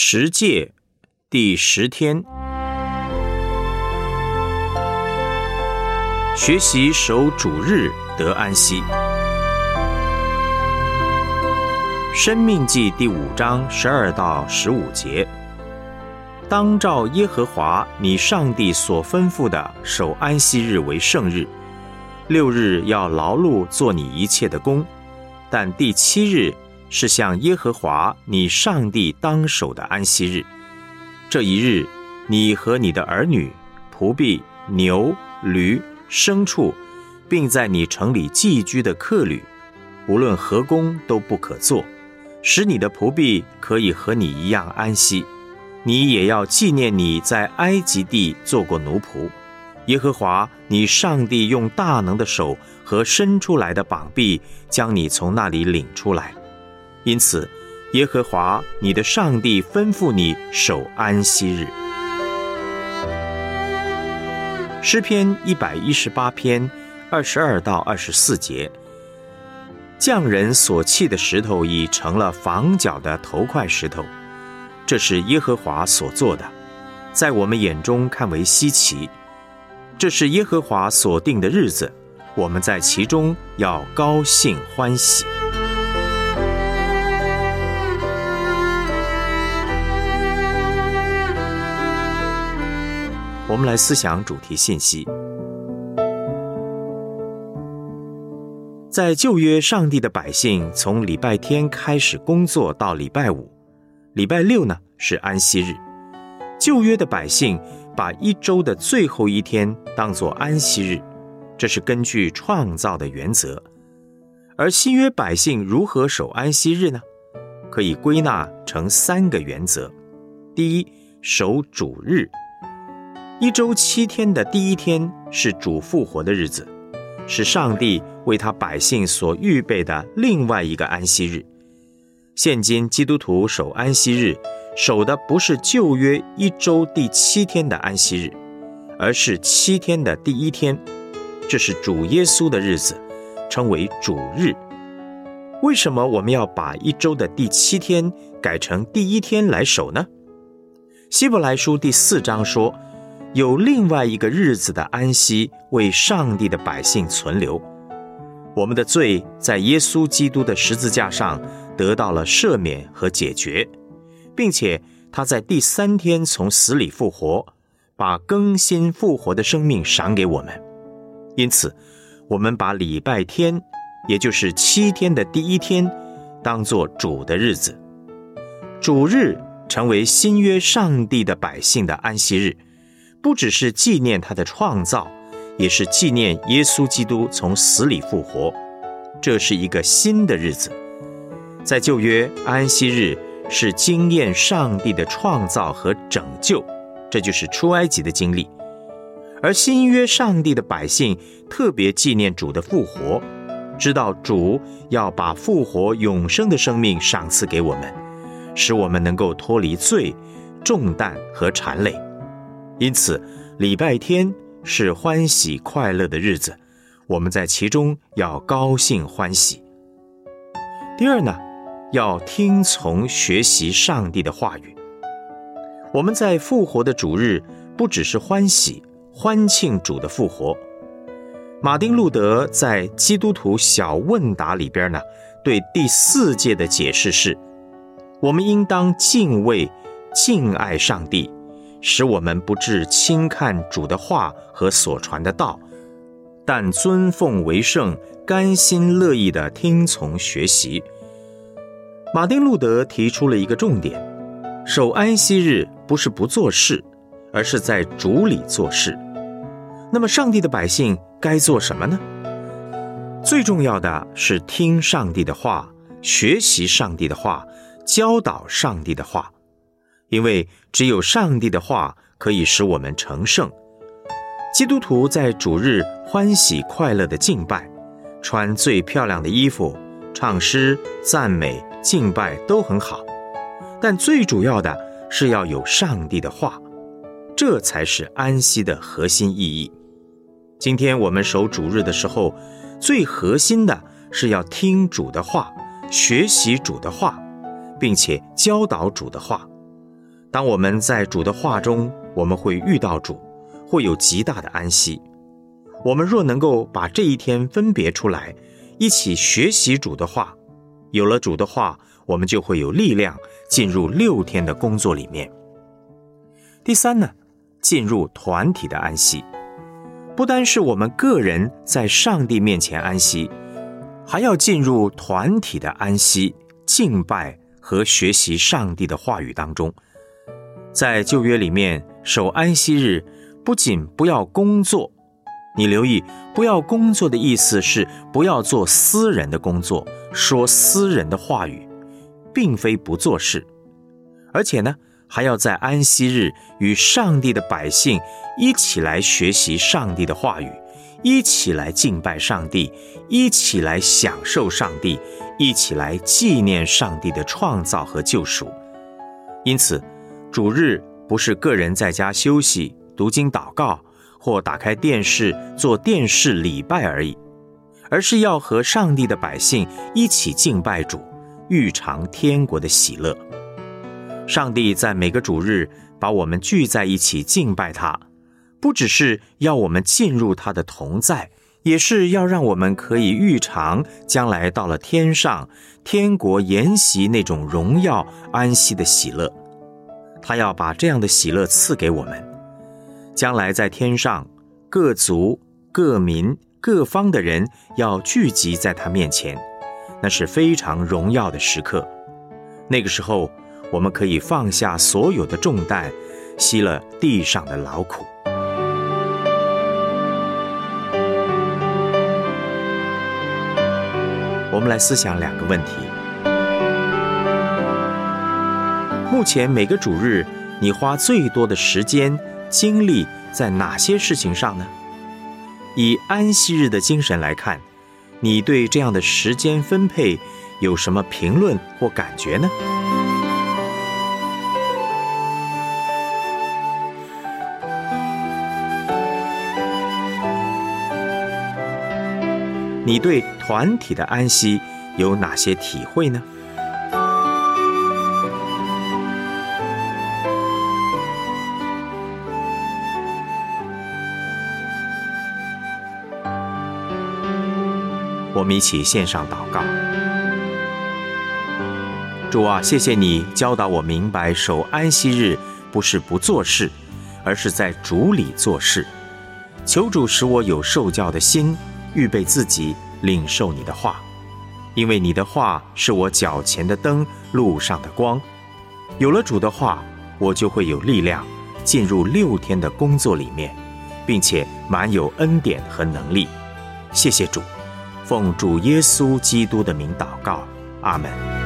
十诫第十天，学习守主日得安息。生命记第五章十二到十五节，当照耶和华你上帝所吩咐的守安息日为圣日，六日要劳碌做你一切的工，但第七日。是向耶和华你上帝当守的安息日。这一日，你和你的儿女、仆婢、牛、驴、牲畜，并在你城里寄居的客旅，无论何工都不可做，使你的仆婢可以和你一样安息。你也要纪念你在埃及地做过奴仆。耶和华你上帝用大能的手和伸出来的膀臂，将你从那里领出来。因此，耶和华你的上帝吩咐你守安息日。诗篇一百一十八篇二十二到二十四节：匠人所砌的石头已成了房角的头块石头，这是耶和华所做的，在我们眼中看为稀奇。这是耶和华所定的日子，我们在其中要高兴欢喜。我们来思想主题信息。在旧约，上帝的百姓从礼拜天开始工作到礼拜五，礼拜六呢是安息日。旧约的百姓把一周的最后一天当作安息日，这是根据创造的原则。而新约百姓如何守安息日呢？可以归纳成三个原则：第一，守主日。一周七天的第一天是主复活的日子，是上帝为他百姓所预备的另外一个安息日。现今基督徒守安息日，守的不是旧约一周第七天的安息日，而是七天的第一天，这是主耶稣的日子，称为主日。为什么我们要把一周的第七天改成第一天来守呢？希伯来书第四章说。有另外一个日子的安息为上帝的百姓存留，我们的罪在耶稣基督的十字架上得到了赦免和解决，并且他在第三天从死里复活，把更新复活的生命赏给我们。因此，我们把礼拜天，也就是七天的第一天，当作主的日子，主日成为新约上帝的百姓的安息日。不只是纪念他的创造，也是纪念耶稣基督从死里复活。这是一个新的日子。在旧约，安息日是经验上帝的创造和拯救，这就是出埃及的经历。而新约，上帝的百姓特别纪念主的复活，知道主要把复活永生的生命赏赐给我们，使我们能够脱离罪、重担和缠累。因此，礼拜天是欢喜快乐的日子，我们在其中要高兴欢喜。第二呢，要听从学习上帝的话语。我们在复活的主日，不只是欢喜欢庆主的复活。马丁路德在《基督徒小问答》里边呢，对第四届的解释是：我们应当敬畏、敬爱上帝。使我们不致轻看主的话和所传的道，但尊奉为圣，甘心乐意的听从学习。马丁路德提出了一个重点：守安息日不是不做事，而是在主里做事。那么，上帝的百姓该做什么呢？最重要的是听上帝的话，学习上帝的话，教导上帝的话。因为只有上帝的话可以使我们成圣。基督徒在主日欢喜快乐的敬拜，穿最漂亮的衣服，唱诗赞美敬拜都很好，但最主要的是要有上帝的话，这才是安息的核心意义。今天我们守主日的时候，最核心的是要听主的话，学习主的话，并且教导主的话。当我们在主的话中，我们会遇到主，会有极大的安息。我们若能够把这一天分别出来，一起学习主的话，有了主的话，我们就会有力量进入六天的工作里面。第三呢，进入团体的安息，不单是我们个人在上帝面前安息，还要进入团体的安息、敬拜和学习上帝的话语当中。在旧约里面守安息日，不仅不要工作。你留意，不要工作的意思是不要做私人的工作，说私人的话语，并非不做事，而且呢，还要在安息日与上帝的百姓一起来学习上帝的话语，一起来敬拜上帝，一起来享受上帝，一起来纪念上帝的创造和救赎。因此，主日不是个人在家休息、读经、祷告。或打开电视做电视礼拜而已，而是要和上帝的百姓一起敬拜主，欲尝天国的喜乐。上帝在每个主日把我们聚在一起敬拜他，不只是要我们进入他的同在，也是要让我们可以预尝将来到了天上天国筵席那种荣耀安息的喜乐。他要把这样的喜乐赐给我们。将来在天上，各族、各民、各方的人要聚集在他面前，那是非常荣耀的时刻。那个时候，我们可以放下所有的重担，息了地上的劳苦。我们来思想两个问题：目前每个主日，你花最多的时间？精力在哪些事情上呢？以安息日的精神来看，你对这样的时间分配有什么评论或感觉呢？你对团体的安息有哪些体会呢？我们一起献上祷告。主啊，谢谢你教导我明白，守安息日不是不做事，而是在主里做事。求主使我有受教的心，预备自己领受你的话，因为你的话是我脚前的灯，路上的光。有了主的话，我就会有力量进入六天的工作里面，并且满有恩典和能力。谢谢主。奉主耶稣基督的名祷告，阿门。